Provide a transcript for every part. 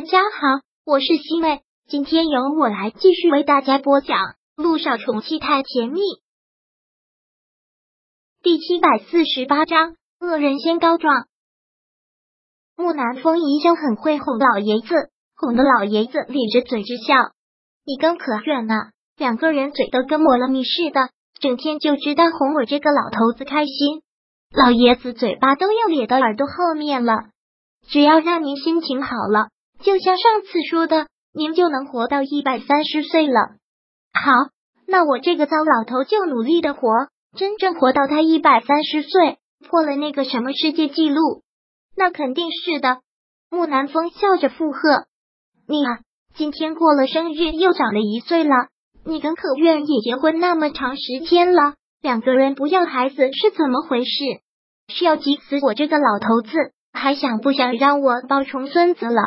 大家好，我是西妹，今天由我来继续为大家播讲《路上宠妻太甜蜜》第七百四十八章。恶人先告状。木南风一向很会哄老爷子，哄得老爷子咧着嘴直笑。你跟可远呢，两个人嘴都跟抹了蜜似的，整天就知道哄我这个老头子开心。老爷子嘴巴都要咧到耳朵后面了。只要让您心情好了，就像上次说的，您就能活到一百三十岁了。好，那我这个糟老头就努力的活，真正活到他一百三十岁。破了那个什么世界纪录？那肯定是的。木南风笑着附和：“你啊，今天过了生日，又长了一岁了。你跟可愿也结婚那么长时间了，两个人不要孩子是怎么回事？是要急死我这个老头子，还想不想让我抱重孙子了？”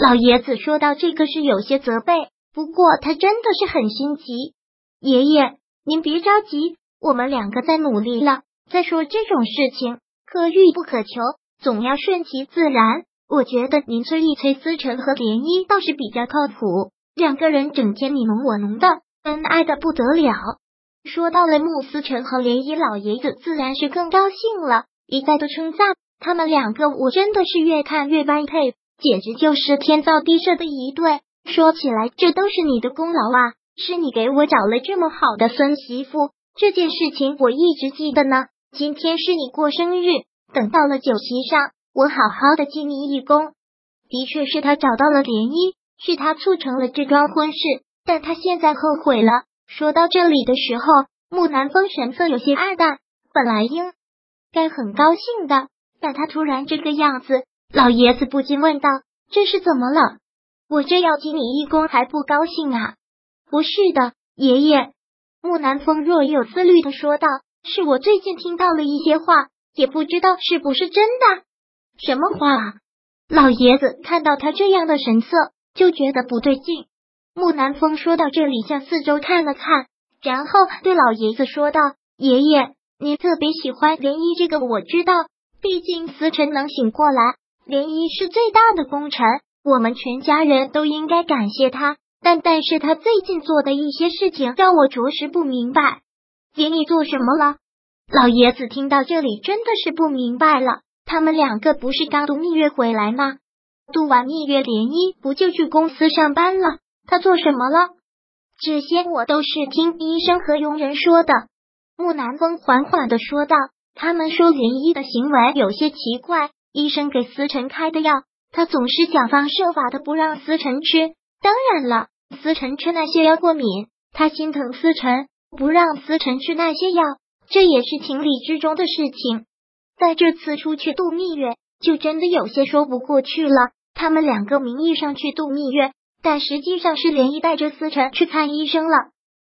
老爷子说到这个是有些责备，不过他真的是很心急。爷爷，您别着急，我们两个在努力了。再说这种事情，可遇不可求，总要顺其自然。我觉得您催一催思成和涟漪倒是比较靠谱，两个人整天你侬我侬的，恩爱的不得了。说到了穆思成和涟漪，老爷子自然是更高兴了，一再的称赞他们两个，我真的是越看越般配，简直就是天造地设的一对。说起来，这都是你的功劳啊，是你给我找了这么好的孙媳妇，这件事情我一直记得呢。今天是你过生日，等到了酒席上，我好好的敬你一躬。的确是他找到了涟漪，是他促成了这桩婚事，但他现在后悔了。说到这里的时候，木南风神色有些暗淡。本来应该很高兴的，但他突然这个样子，老爷子不禁问道：“这是怎么了？我这要敬你一躬还不高兴啊？”不是的，爷爷。木南风若有思虑的说道。是我最近听到了一些话，也不知道是不是真的。什么话？老爷子看到他这样的神色，就觉得不对劲。木南风说到这里，向四周看了看，然后对老爷子说道：“爷爷，您特别喜欢涟漪，这个我知道。毕竟思辰能醒过来，涟漪是最大的功臣，我们全家人都应该感谢他。但但是他最近做的一些事情，让我着实不明白。”给你做什么了？老爷子听到这里真的是不明白了。他们两个不是刚度蜜月回来吗？度完蜜月，涟漪不就去公司上班了？他做什么了？这些我都是听医生和佣人说的。木南风缓缓的说道：“他们说涟漪的行为有些奇怪，医生给思辰开的药，他总是想方设法的不让思辰吃。当然了，思辰吃那些药过敏，他心疼思辰。”不让思辰吃那些药，这也是情理之中的事情。在这次出去度蜜月，就真的有些说不过去了。他们两个名义上去度蜜月，但实际上是连依带着思辰去看医生了。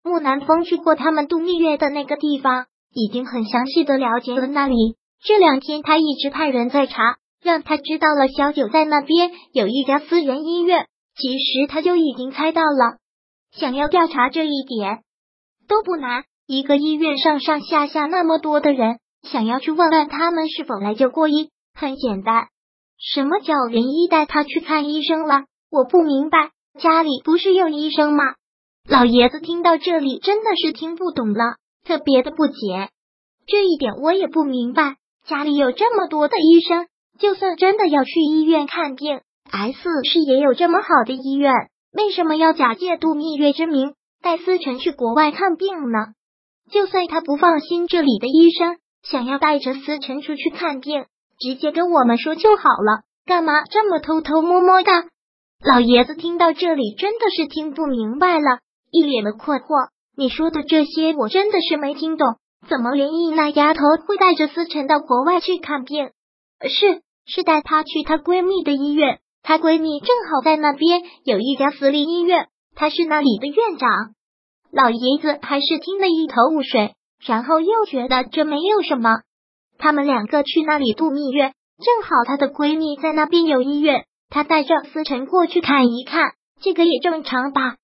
木南风去过他们度蜜月的那个地方，已经很详细的了解了那里。这两天他一直派人在查，让他知道了小九在那边有一家私人医院。其实他就已经猜到了，想要调查这一点。都不难，一个医院上上下下那么多的人，想要去问问他们是否来救过医，很简单。什么叫人医带他去看医生了？我不明白，家里不是有医生吗？老爷子听到这里真的是听不懂了，特别的不解。这一点我也不明白，家里有这么多的医生，就算真的要去医院看病，S 市也有这么好的医院，为什么要假借度蜜月之名？带思辰去国外看病呢，就算他不放心这里的医生，想要带着思辰出去看病，直接跟我们说就好了，干嘛这么偷偷摸摸的？老爷子听到这里真的是听不明白了，一脸的困惑。你说的这些我真的是没听懂，怎么连毅那丫头会带着思辰到国外去看病？是是带她去她闺蜜的医院，她闺蜜正好在那边有一家私立医院。她是那里的院长，老爷子还是听得一头雾水，然后又觉得这没有什么。他们两个去那里度蜜月，正好她的闺蜜在那边有医院，她带着思辰过去看一看，这个也正常吧？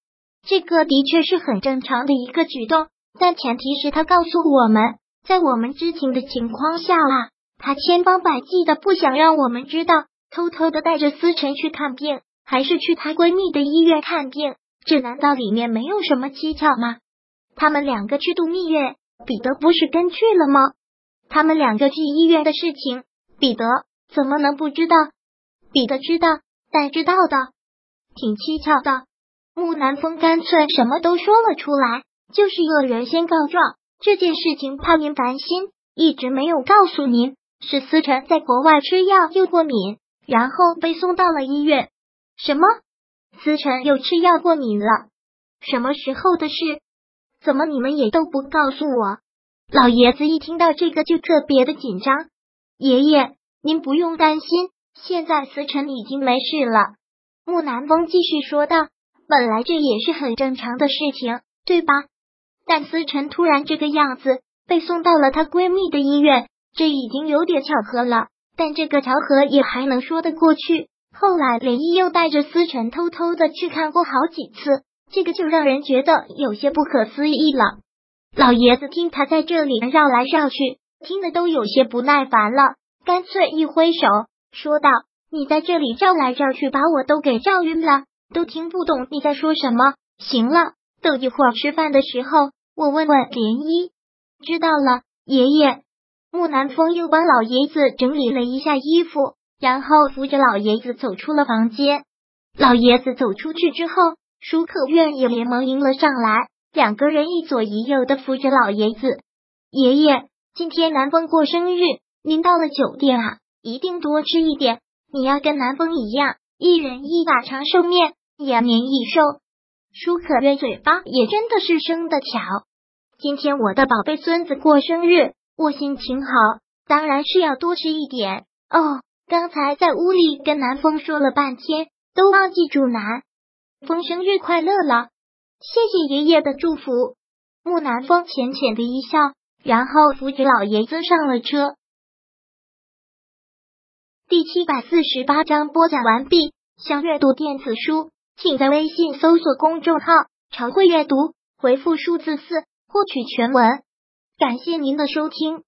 这个的确是很正常的一个举动，但前提是他告诉我们，在我们知情的情况下啊，他千方百计的不想让我们知道，偷偷的带着思辰去看病。还是去她闺蜜的医院看病？这难道里面没有什么蹊跷吗？他们两个去度蜜月，彼得不是跟去了吗？他们两个去医院的事情，彼得怎么能不知道？彼得知道，但知道的挺蹊跷的。木南风干脆什么都说了出来，就是恶人先告状这件事情，怕您烦心，一直没有告诉您。是思辰在国外吃药又过敏，然后被送到了医院。什么？思辰又吃药过敏了？什么时候的事？怎么你们也都不告诉我？老爷子一听到这个就特别的紧张。爷爷，您不用担心，现在思辰已经没事了。木南风继续说道：“本来这也是很正常的事情，对吧？但思辰突然这个样子，被送到了她闺蜜的医院。”这已经有点巧合了，但这个巧合也还能说得过去。后来连依又带着思辰偷偷的去看过好几次，这个就让人觉得有些不可思议了。老爷子听他在这里绕来绕去，听得都有些不耐烦了，干脆一挥手说道：“你在这里绕来绕去，把我都给绕晕了，都听不懂你在说什么。行了，等一会儿吃饭的时候，我问问莲衣。知道了，爷爷。”木南风又帮老爷子整理了一下衣服，然后扶着老爷子走出了房间。老爷子走出去之后，舒可愿也连忙迎了上来，两个人一左一右的扶着老爷子。爷爷，今天南风过生日，您到了酒店啊，一定多吃一点。你要跟南风一样，一人一把长寿面，延年益寿。舒可愿嘴巴也真的是生的巧，今天我的宝贝孙子过生日。我心情好，当然是要多吃一点哦。刚才在屋里跟南风说了半天，都忘记祝南风生日快乐了。谢谢爷爷的祝福。木南风浅浅的一笑，然后扶着老爷子上了车。第七百四十八章播讲完毕。想阅读电子书，请在微信搜索公众号“常会阅读”，回复数字四获取全文。感谢您的收听。